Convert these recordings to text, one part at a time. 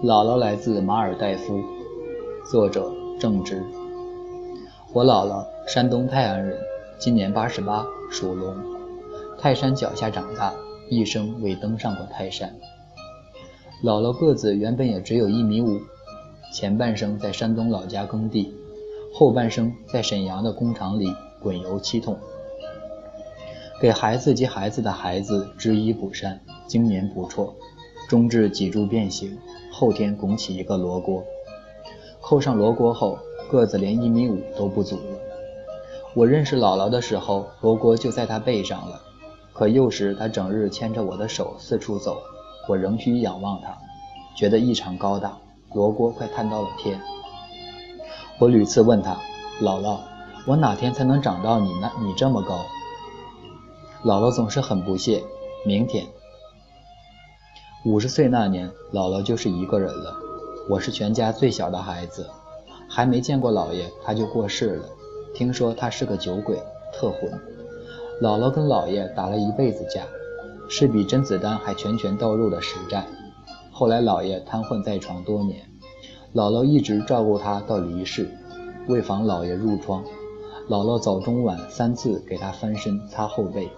姥姥来自马尔代夫，作者郑芝。我姥姥山东泰安人，今年八十八，属龙。泰山脚下长大，一生未登上过泰山。姥姥个子原本也只有一米五，前半生在山东老家耕地，后半生在沈阳的工厂里滚油漆桶，给孩子及孩子的孩子织衣补衫，经年不辍，终至脊柱变形。后天拱起一个罗锅，扣上罗锅后，个子连一米五都不足了。我认识姥姥的时候，罗锅就在她背上了。可幼时她整日牵着我的手四处走，我仍需仰望她，觉得异常高大，罗锅快探到了天。我屡次问她：“姥姥，我哪天才能长到你那你这么高？”姥姥总是很不屑：“明天。”五十岁那年，姥姥就是一个人了。我是全家最小的孩子，还没见过姥爷，他就过世了。听说他是个酒鬼，特混。姥姥跟姥爷打了一辈子架，是比甄子丹还拳拳到肉的实战。后来姥爷瘫痪在床多年，姥姥一直照顾他到离世。为防姥爷褥疮，姥姥早中晚三次给他翻身擦后背。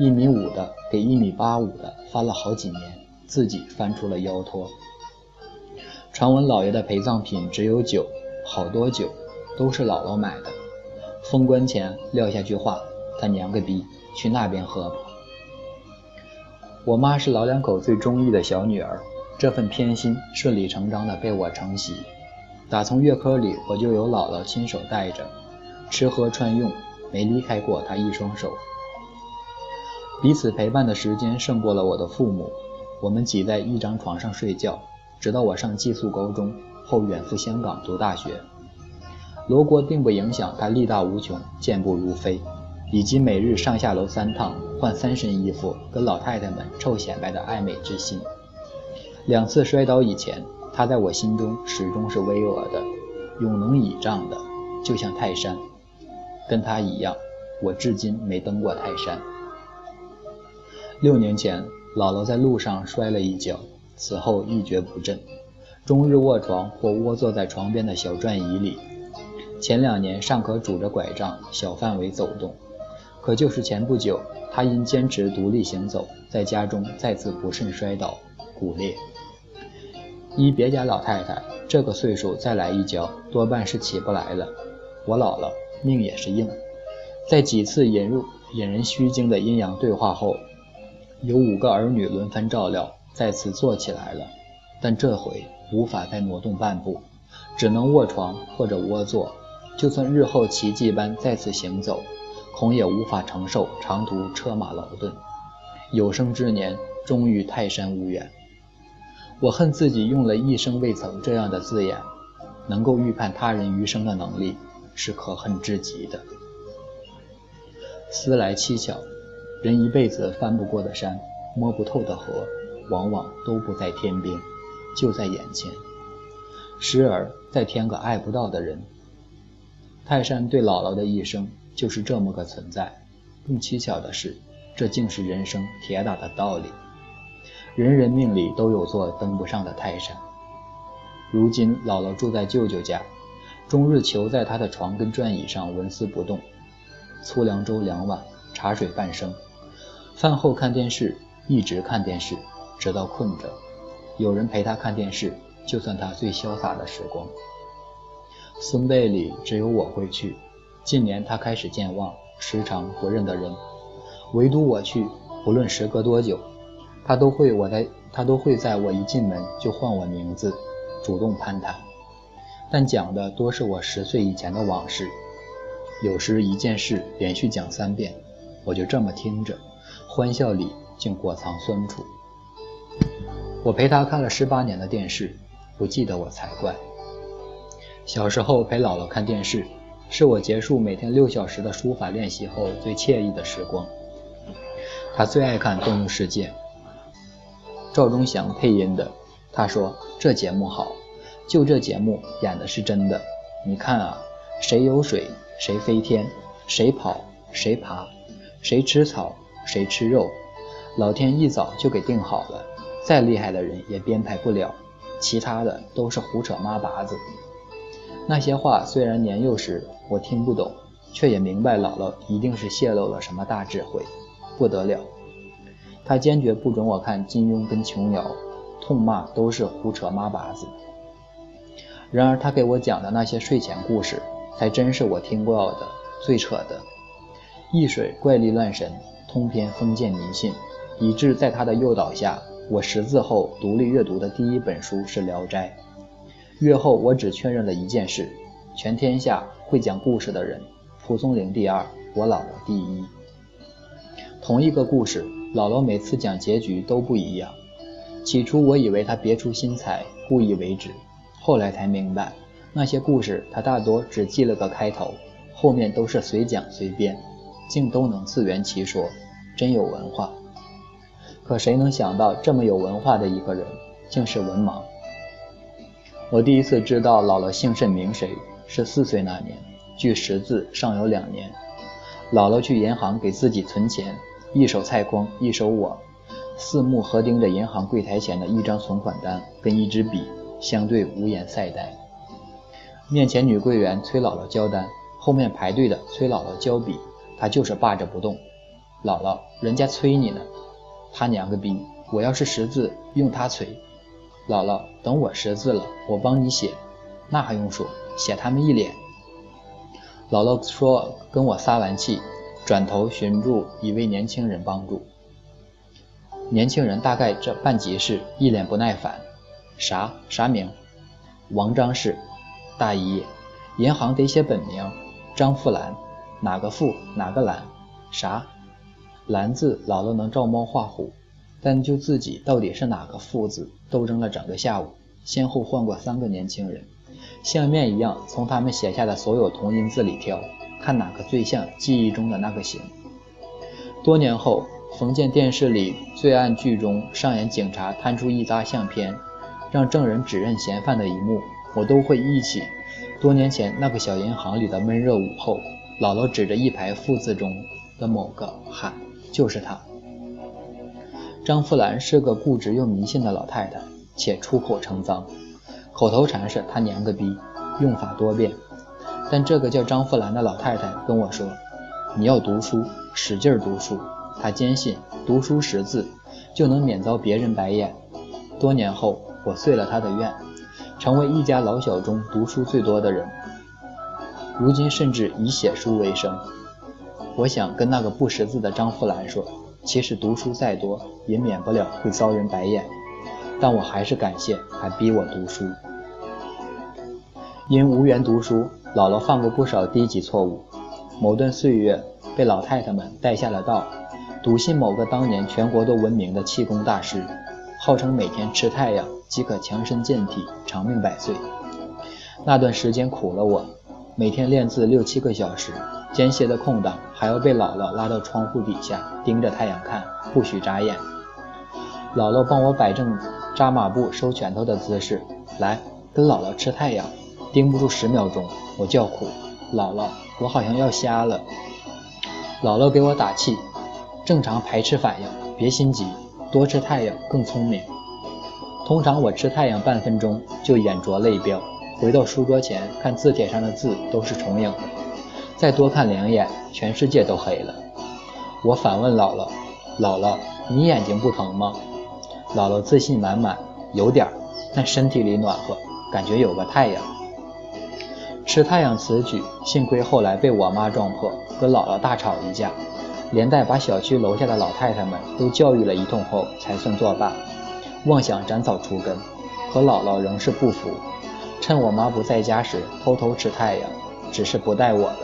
一米五的给一米八五的翻了好几年。自己翻出了腰托。传闻老爷的陪葬品只有酒，好多酒都是姥姥买的。封棺前撂下句话：“他娘个逼，去那边喝吧。”我妈是老两口最中意的小女儿，这份偏心顺理成章的被我承袭。打从月科里，我就有姥姥亲手带着，吃喝穿用没离开过她一双手。彼此陪伴的时间胜过了我的父母。我们挤在一张床上睡觉，直到我上寄宿高中后远赴香港读大学。罗锅并不影响他力大无穷、健步如飞，以及每日上下楼三趟换三身衣服跟老太太们臭显摆的爱美之心。两次摔倒以前，他在我心中始终是巍峨的、永能倚仗的，就像泰山。跟他一样，我至今没登过泰山。六年前。姥姥在路上摔了一跤，此后一蹶不振，终日卧床或窝坐在床边的小转椅里。前两年尚可拄着拐杖小范围走动，可就是前不久，她因坚持独立行走，在家中再次不慎摔倒，骨裂。依别家老太太这个岁数再来一跤，多半是起不来了。我姥姥命也是硬，在几次引入引人虚惊的阴阳对话后。有五个儿女轮番照料，再次坐起来了，但这回无法再挪动半步，只能卧床或者窝坐。就算日后奇迹般再次行走，恐也无法承受长途车马劳顿。有生之年终与泰山无缘。我恨自己用了一生未曾这样的字眼，能够预判他人余生的能力是可恨至极的。思来蹊跷。人一辈子翻不过的山，摸不透的河，往往都不在天边，就在眼前。时而再添个爱不到的人。泰山对姥姥的一生就是这么个存在。更蹊跷的是，这竟是人生铁打的道理。人人命里都有座登不上的泰山。如今姥姥住在舅舅家，终日囚在他的床跟转椅上纹丝不动，粗粮粥两碗，茶水半升。饭后看电视，一直看电视，直到困着。有人陪他看电视，就算他最潇洒的时光。孙辈里只有我会去。近年他开始健忘，时常不认得人，唯独我去，不论时隔多久，他都会我在他都会在我一进门就唤我名字，主动攀谈。但讲的多是我十岁以前的往事，有时一件事连续讲三遍，我就这么听着。欢笑里竟裹藏酸楚。我陪他看了十八年的电视，不记得我才怪。小时候陪姥姥看电视，是我结束每天六小时的书法练习后最惬意的时光。他最爱看《动物世界》，赵忠祥配音的。他说这节目好，就这节目演的是真的。你看啊，谁有水，谁飞天，谁跑，谁爬，谁吃草。谁吃肉，老天一早就给定好了，再厉害的人也编排不了。其他的都是胡扯妈拔子。那些话虽然年幼时我听不懂，却也明白姥姥一定是泄露了什么大智慧，不得了。她坚决不准我看金庸跟琼瑶，痛骂都是胡扯妈拔子。然而她给我讲的那些睡前故事，才真是我听过的最扯的。易水怪力乱神，通篇封建迷信，以致在他的诱导下，我识字后独立阅读的第一本书是《聊斋》。阅后，我只确认了一件事：全天下会讲故事的人，蒲松龄第二，我姥姥第一。同一个故事，姥姥每次讲结局都不一样。起初我以为她别出心裁，故意为之，后来才明白，那些故事她大多只记了个开头，后面都是随讲随编，竟都能自圆其说，真有文化。可谁能想到，这么有文化的一个人，竟是文盲？我第一次知道姥姥姓甚名谁，是四岁那年，距识字尚有两年。姥姥去银行给自己存钱，一手菜筐，一手我，四目合盯着银行柜台前的一张存款单跟一支笔，相对无言赛呆。面前女柜员催姥姥交单，后面排队的催姥姥交笔，她就是霸着不动。姥姥，人家催你呢。他娘个逼，我要是识字，用他催。姥姥，等我识字了，我帮你写。那还用说，写他们一脸。姥姥说，跟我撒完气，转头寻住一位年轻人帮助。年轻人大概这办急事，一脸不耐烦。啥啥名？王张氏。大姨，银行得写本名，张富兰。哪个富？哪个兰？啥？兰字，姥姥能照猫画虎。但就自己到底是哪个父子，斗争了整个下午，先后换过三个年轻人，像面一样从他们写下的所有同音字里挑，看哪个最像记忆中的那个形。多年后，逢见电视里罪案剧中上演警察摊出一沓相片，让证人指认嫌犯的一幕，我都会忆起多年前那个小银行里的闷热午后，姥姥指着一排父字中的某个喊：“就是他。”张富兰是个固执又迷信的老太太，且出口成脏，口头禅是“他娘个逼”，用法多变。但这个叫张富兰的老太太跟我说：“你要读书，使劲读书。”她坚信读书识字就能免遭别人白眼。多年后，我遂了她的愿，成为一家老小中读书最多的人，如今甚至以写书为生。我想跟那个不识字的张富兰说。其实读书再多，也免不了会遭人白眼，但我还是感谢还逼我读书。因无缘读书，姥姥犯过不少低级错误。某段岁月，被老太太们带下了道，笃信某个当年全国都闻名的气功大师，号称每天吃太阳即可强身健体、长命百岁。那段时间苦了我，每天练字六七个小时。间歇的空档还要被姥姥拉到窗户底下盯着太阳看，不许眨眼。姥姥帮我摆正扎马步收拳头的姿势，来跟姥姥吃太阳。盯不住十秒钟，我叫苦，姥姥，我好像要瞎了。姥姥给我打气，正常排斥反应，别心急，多吃太阳更聪明。通常我吃太阳半分钟就眼拙泪飙，回到书桌前看字帖上的字都是重影。再多看两眼，全世界都黑了。我反问姥姥：“姥姥，你眼睛不疼吗？”姥姥自信满满：“有点儿，但身体里暖和，感觉有个太阳。”吃太阳此举，幸亏后来被我妈撞破，和姥姥大吵一架，连带把小区楼下的老太太们都教育了一通后，才算作罢。妄想斩草除根，可姥姥仍是不服，趁我妈不在家时偷偷吃太阳，只是不带我的。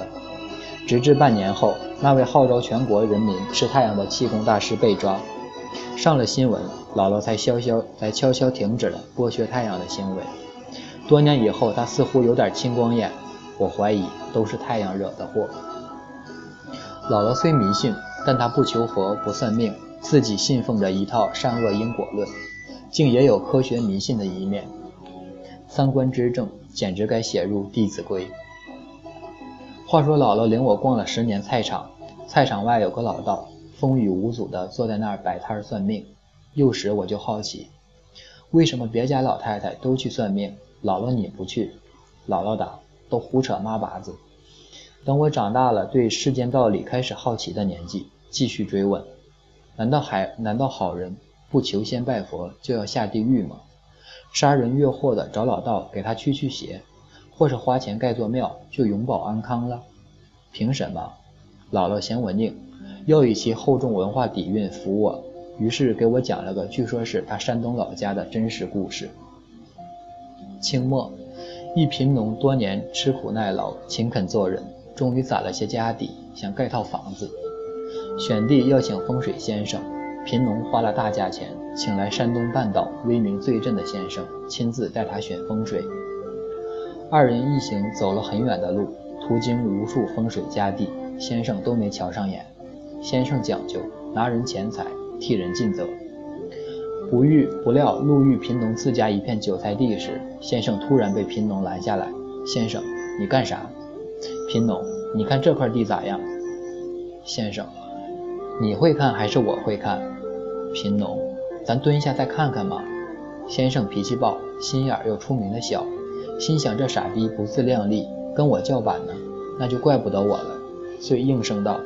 直至半年后，那位号召全国人民吃太阳的气功大师被抓，上了新闻，姥姥才悄悄才悄悄停止了剥削太阳的行为。多年以后，他似乎有点青光眼，我怀疑都是太阳惹的祸。姥姥虽迷信，但她不求佛不算命，自己信奉着一套善恶因果论，竟也有科学迷信的一面。三观之正，简直该写入《弟子规》。话说，姥姥领我逛了十年菜场，菜场外有个老道，风雨无阻的坐在那儿摆摊算命。幼时我就好奇，为什么别家老太太都去算命，姥姥你不去？姥姥答：“都胡扯妈八子。”等我长大了，对世间道理开始好奇的年纪，继续追问：难道还难道好人不求仙拜佛就要下地狱吗？杀人越货的找老道给他驱驱邪，或是花钱盖座庙就永保安康了？凭什么？姥姥嫌我拧，又以其厚重文化底蕴服我，于是给我讲了个据说是他山东老家的真实故事。清末，一贫农多年吃苦耐劳，勤恳做人。终于攒了些家底，想盖套房子，选地要请风水先生。贫农花了大价钱，请来山东半岛威名最振的先生，亲自带他选风水。二人一行走了很远的路，途经无数风水佳地，先生都没瞧上眼。先生讲究拿人钱财，替人尽责。不遇不料路遇贫农自家一片韭菜地时，先生突然被贫农拦下来：“先生，你干啥？”贫农，你看这块地咋样？先生，你会看还是我会看？贫农，咱蹲下再看看嘛。先生脾气暴，心眼又出名的小，心想这傻逼不自量力，跟我叫板呢，那就怪不得我了，遂应声道：“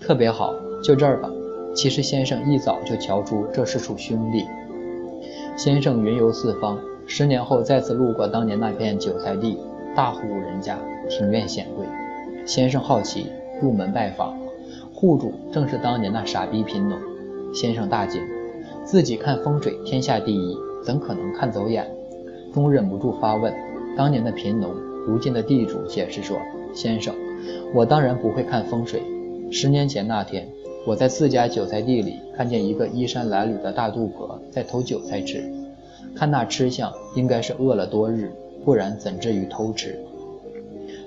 特别好，就这儿吧。”其实先生一早就瞧出这是处兄弟。先生云游四方，十年后再次路过当年那片韭菜地。大户人家庭院显贵，先生好奇入门拜访，户主正是当年那傻逼贫农。先生大惊，自己看风水天下第一，怎可能看走眼？终忍不住发问。当年的贫农，如今的地主解释说：“先生，我当然不会看风水。十年前那天，我在自家韭菜地里看见一个衣衫褴褛的大肚婆在偷韭菜吃，看那吃相，应该是饿了多日。”不然怎至于偷吃？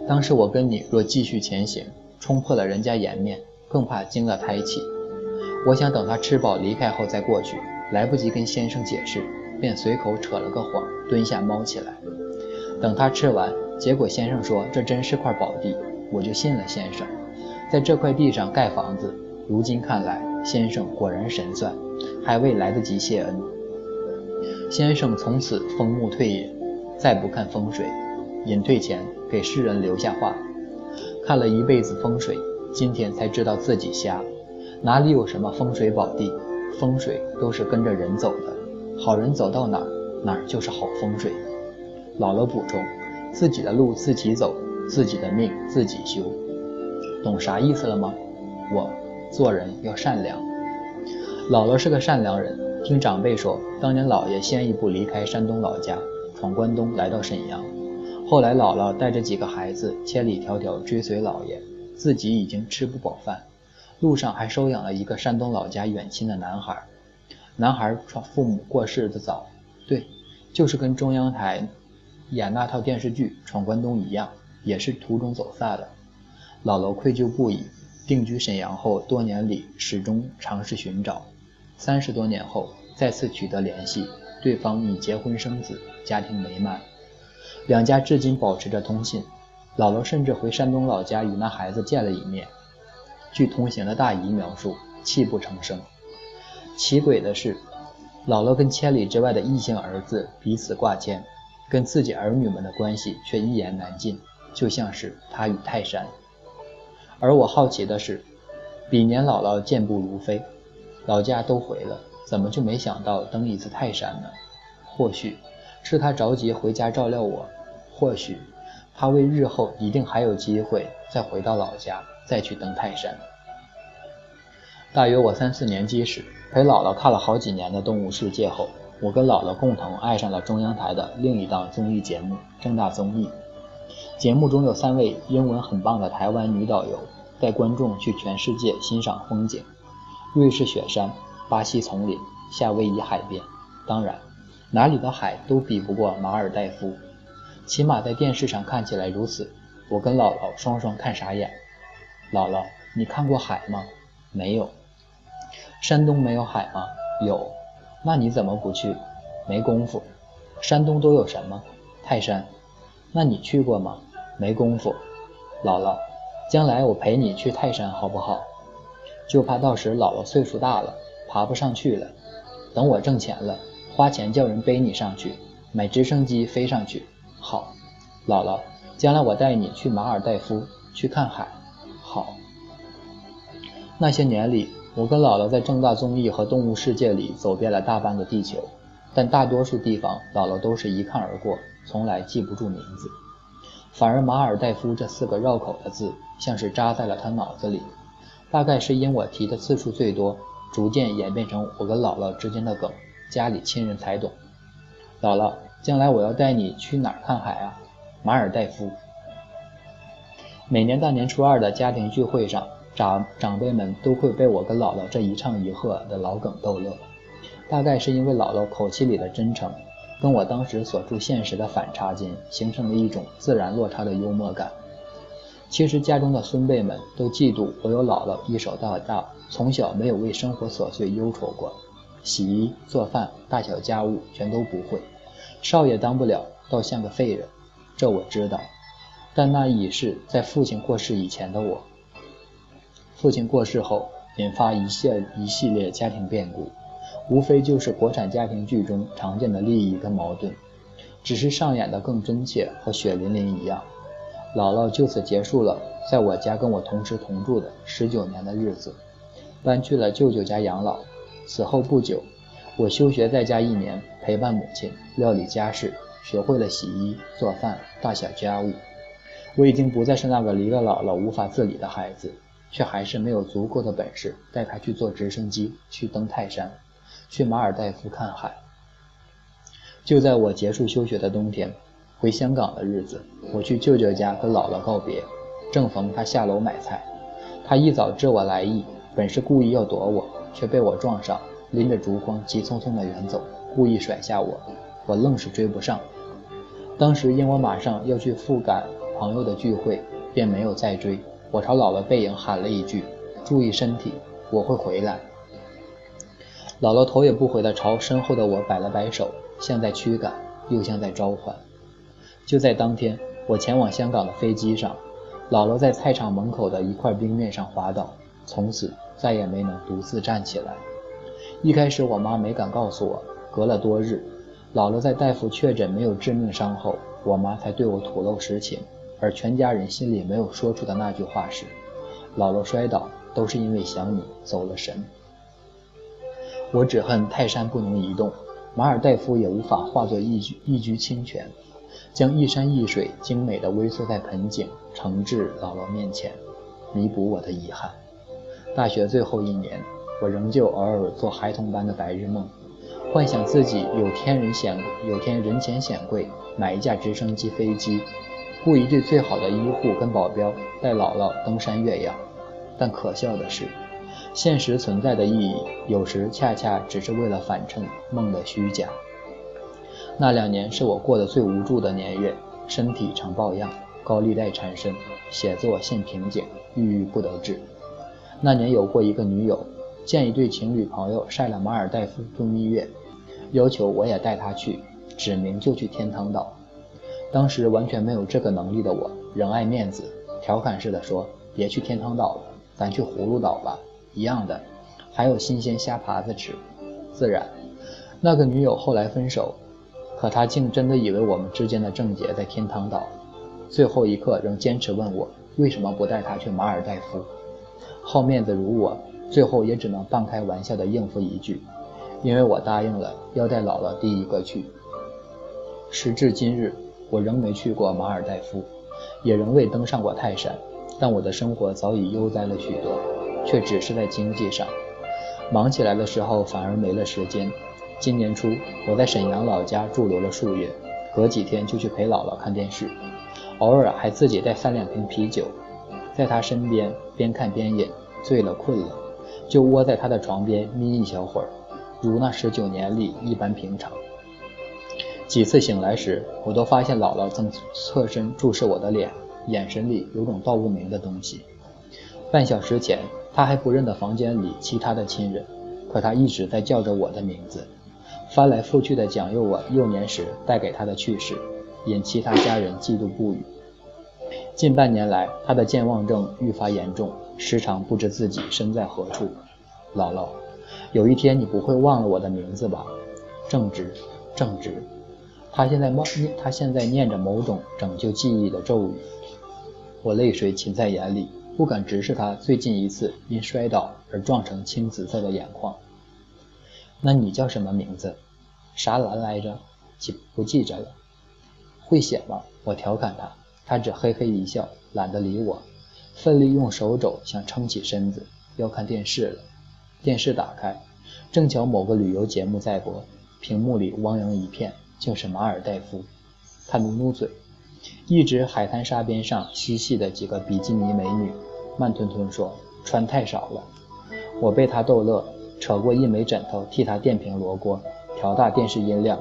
当时我跟你若继续前行，冲破了人家颜面，更怕惊了胎气。我想等他吃饱离开后再过去，来不及跟先生解释，便随口扯了个谎，蹲下猫起来。等他吃完，结果先生说这真是块宝地，我就信了先生，在这块地上盖房子。如今看来，先生果然神算，还未来得及谢恩。先生从此封墓退隐。再不看风水，隐退前给世人留下话：看了一辈子风水，今天才知道自己瞎。哪里有什么风水宝地？风水都是跟着人走的，好人走到哪儿，哪儿就是好风水。姥姥补充：自己的路自己走，自己的命自己修。懂啥意思了吗？我做人要善良。姥姥是个善良人，听长辈说，当年姥爷先一步离开山东老家。闯关东来到沈阳，后来姥姥带着几个孩子千里迢迢追随姥爷，自己已经吃不饱饭，路上还收养了一个山东老家远亲的男孩。男孩父母过世的早，对，就是跟中央台演那套电视剧《闯关东》一样，也是途中走散了。姥姥愧疚不已，定居沈阳后多年里始终尝试寻找，三十多年后再次取得联系。对方已结婚生子，家庭美满，两家至今保持着通信。姥姥甚至回山东老家与那孩子见了一面。据同行的大姨描述，泣不成声。奇诡的是，姥姥跟千里之外的异性儿子彼此挂牵，跟自己儿女们的关系却一言难尽，就像是他与泰山。而我好奇的是，彼年姥姥健步如飞，老家都回了。怎么就没想到登一次泰山呢？或许是他着急回家照料我，或许他为日后一定还有机会再回到老家再去登泰山。大约我三四年级时，陪姥姥看了好几年的《动物世界》后，我跟姥姥共同爱上了中央台的另一档综艺节目《正大综艺》。节目中有三位英文很棒的台湾女导游，带观众去全世界欣赏风景：瑞士雪山。巴西丛林、夏威夷海边，当然，哪里的海都比不过马尔代夫，起码在电视上看起来如此。我跟姥姥双双看傻眼。姥姥，你看过海吗？没有。山东没有海吗？有。那你怎么不去？没功夫。山东都有什么？泰山。那你去过吗？没功夫。姥姥，将来我陪你去泰山好不好？就怕到时姥姥岁数大了。爬不上去了，等我挣钱了，花钱叫人背你上去，买直升机飞上去。好，姥姥，将来我带你去马尔代夫去看海。好。那些年里，我跟姥姥在正大综艺和动物世界里走遍了大半个地球，但大多数地方姥姥都是一看而过，从来记不住名字。反而马尔代夫这四个绕口的字，像是扎在了她脑子里。大概是因我提的次数最多，逐渐演变成我跟姥姥之间的梗，家里亲人才懂。姥姥，将来我要带你去哪儿看海啊？马尔代夫。每年大年初二的家庭聚会上。长长辈们都会被我跟姥姥这一唱一和的老梗逗乐，大概是因为姥姥口气里的真诚，跟我当时所处现实的反差间形成了一种自然落差的幽默感。其实家中的孙辈们都嫉妒我有姥姥一手带大，从小没有为生活琐碎忧愁过，洗衣做饭大小家务全都不会，少爷当不了，倒像个废人。这我知道，但那已是在父亲过世以前的我。父亲过世后，引发一系一系列家庭变故，无非就是国产家庭剧中常见的利益跟矛盾，只是上演的更真切和血淋淋一样。姥姥就此结束了在我家跟我同吃同住的十九年的日子，搬去了舅舅家养老。此后不久，我休学在家一年，陪伴母亲料理家事，学会了洗衣做饭大小家务。我已经不再是那个离了姥姥无法自理的孩子。却还是没有足够的本事带他去坐直升机，去登泰山，去马尔代夫看海。就在我结束休学的冬天，回香港的日子，我去舅舅家跟姥姥告别，正逢他下楼买菜。他一早知我来意，本是故意要躲我，却被我撞上，拎着竹筐急匆匆地远走，故意甩下我，我愣是追不上。当时因我马上要去赴赶朋友的聚会，便没有再追。我朝姥姥背影喊了一句：“注意身体，我会回来。”姥姥头也不回地朝身后的我摆了摆手，像在驱赶，又像在召唤。就在当天，我前往香港的飞机上，姥姥在菜场门口的一块冰面上滑倒，从此再也没能独自站起来。一开始，我妈没敢告诉我。隔了多日，姥姥在大夫确诊没有致命伤后，我妈才对我吐露实情。而全家人心里没有说出的那句话是：“姥姥摔倒都是因为想你走了神。”我只恨泰山不能移动，马尔代夫也无法化作一居一局清泉，将一山一水精美的微缩在盆景，呈至姥姥面前，弥补我的遗憾。大学最后一年，我仍旧偶尔做孩童般的白日梦，幻想自己有天人显有天人前显贵，买一架直升机飞机。雇一队最好的医护跟保镖带姥姥登山越洋，但可笑的是，现实存在的意义有时恰恰只是为了反衬梦的虚假。那两年是我过得最无助的年月，身体常抱恙，高利贷缠身，写作陷瓶颈，郁郁不得志。那年有过一个女友，见一对情侣朋友晒了马尔代夫度蜜月，要求我也带她去，指明就去天堂岛。当时完全没有这个能力的我，仍爱面子，调侃似的说：“别去天堂岛了，咱去葫芦岛吧，一样的，还有新鲜虾爬子吃。”自然，那个女友后来分手，可她竟真的以为我们之间的症结在天堂岛，最后一刻仍坚持问我为什么不带她去马尔代夫。好面子如我，最后也只能半开玩笑的应付一句：“因为我答应了要带姥姥第一个去。”时至今日。我仍没去过马尔代夫，也仍未登上过泰山，但我的生活早已悠哉了许多，却只是在经济上。忙起来的时候反而没了时间。今年初，我在沈阳老家驻留了数月，隔几天就去陪姥姥看电视，偶尔还自己带三两瓶啤酒，在她身边边看边饮，醉了困了，就窝在她的床边眯一小会儿，如那十九年里一般平常。几次醒来时，我都发现姥姥正侧身注视我的脸，眼神里有种道不明的东西。半小时前，她还不认得房间里其他的亲人，可她一直在叫着我的名字，翻来覆去的讲述我幼年时带给她的趣事，引其他家人嫉妒不已。近半年来，她的健忘症愈发严重，时常不知自己身在何处。姥姥，有一天你不会忘了我的名字吧？正直，正直。他现在默念，他现在念着某种拯救记忆的咒语。我泪水噙在眼里，不敢直视他最近一次因摔倒而撞成青紫色的眼眶。那你叫什么名字？啥兰来着？记不记着了？会写吗？我调侃他，他只嘿嘿一笑，懒得理我，奋力用手肘想撑起身子，要看电视了。电视打开，正巧某个旅游节目在播，屏幕里汪洋一片，就是马尔代夫。他努努嘴，一直海滩沙边上嬉戏的几个比基尼美女，慢吞吞说：“穿太少了。”我被他逗乐，扯过一枚枕头替他垫平罗锅，调大电视音量，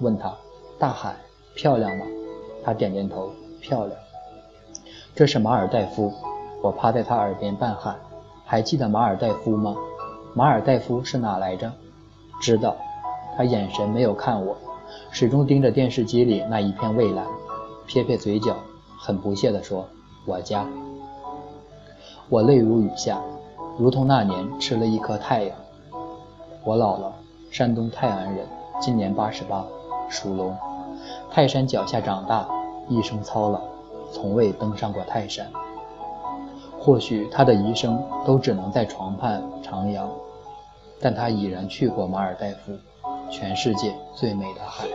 问他：“大海漂亮吗？”他点点头：“漂亮。”这是马尔代夫。我趴在他耳边半喊：“还记得马尔代夫吗？”马尔代夫是哪来着？知道，他眼神没有看我，始终盯着电视机里那一片蔚蓝，撇撇嘴角，很不屑地说：“我家。”我泪如雨下，如同那年吃了一颗太阳。我姥姥，山东泰安人，今年八十八，属龙，泰山脚下长大，一生操劳，从未登上过泰山。或许他的余生都只能在床畔徜徉。但他已然去过马尔代夫，全世界最美的海。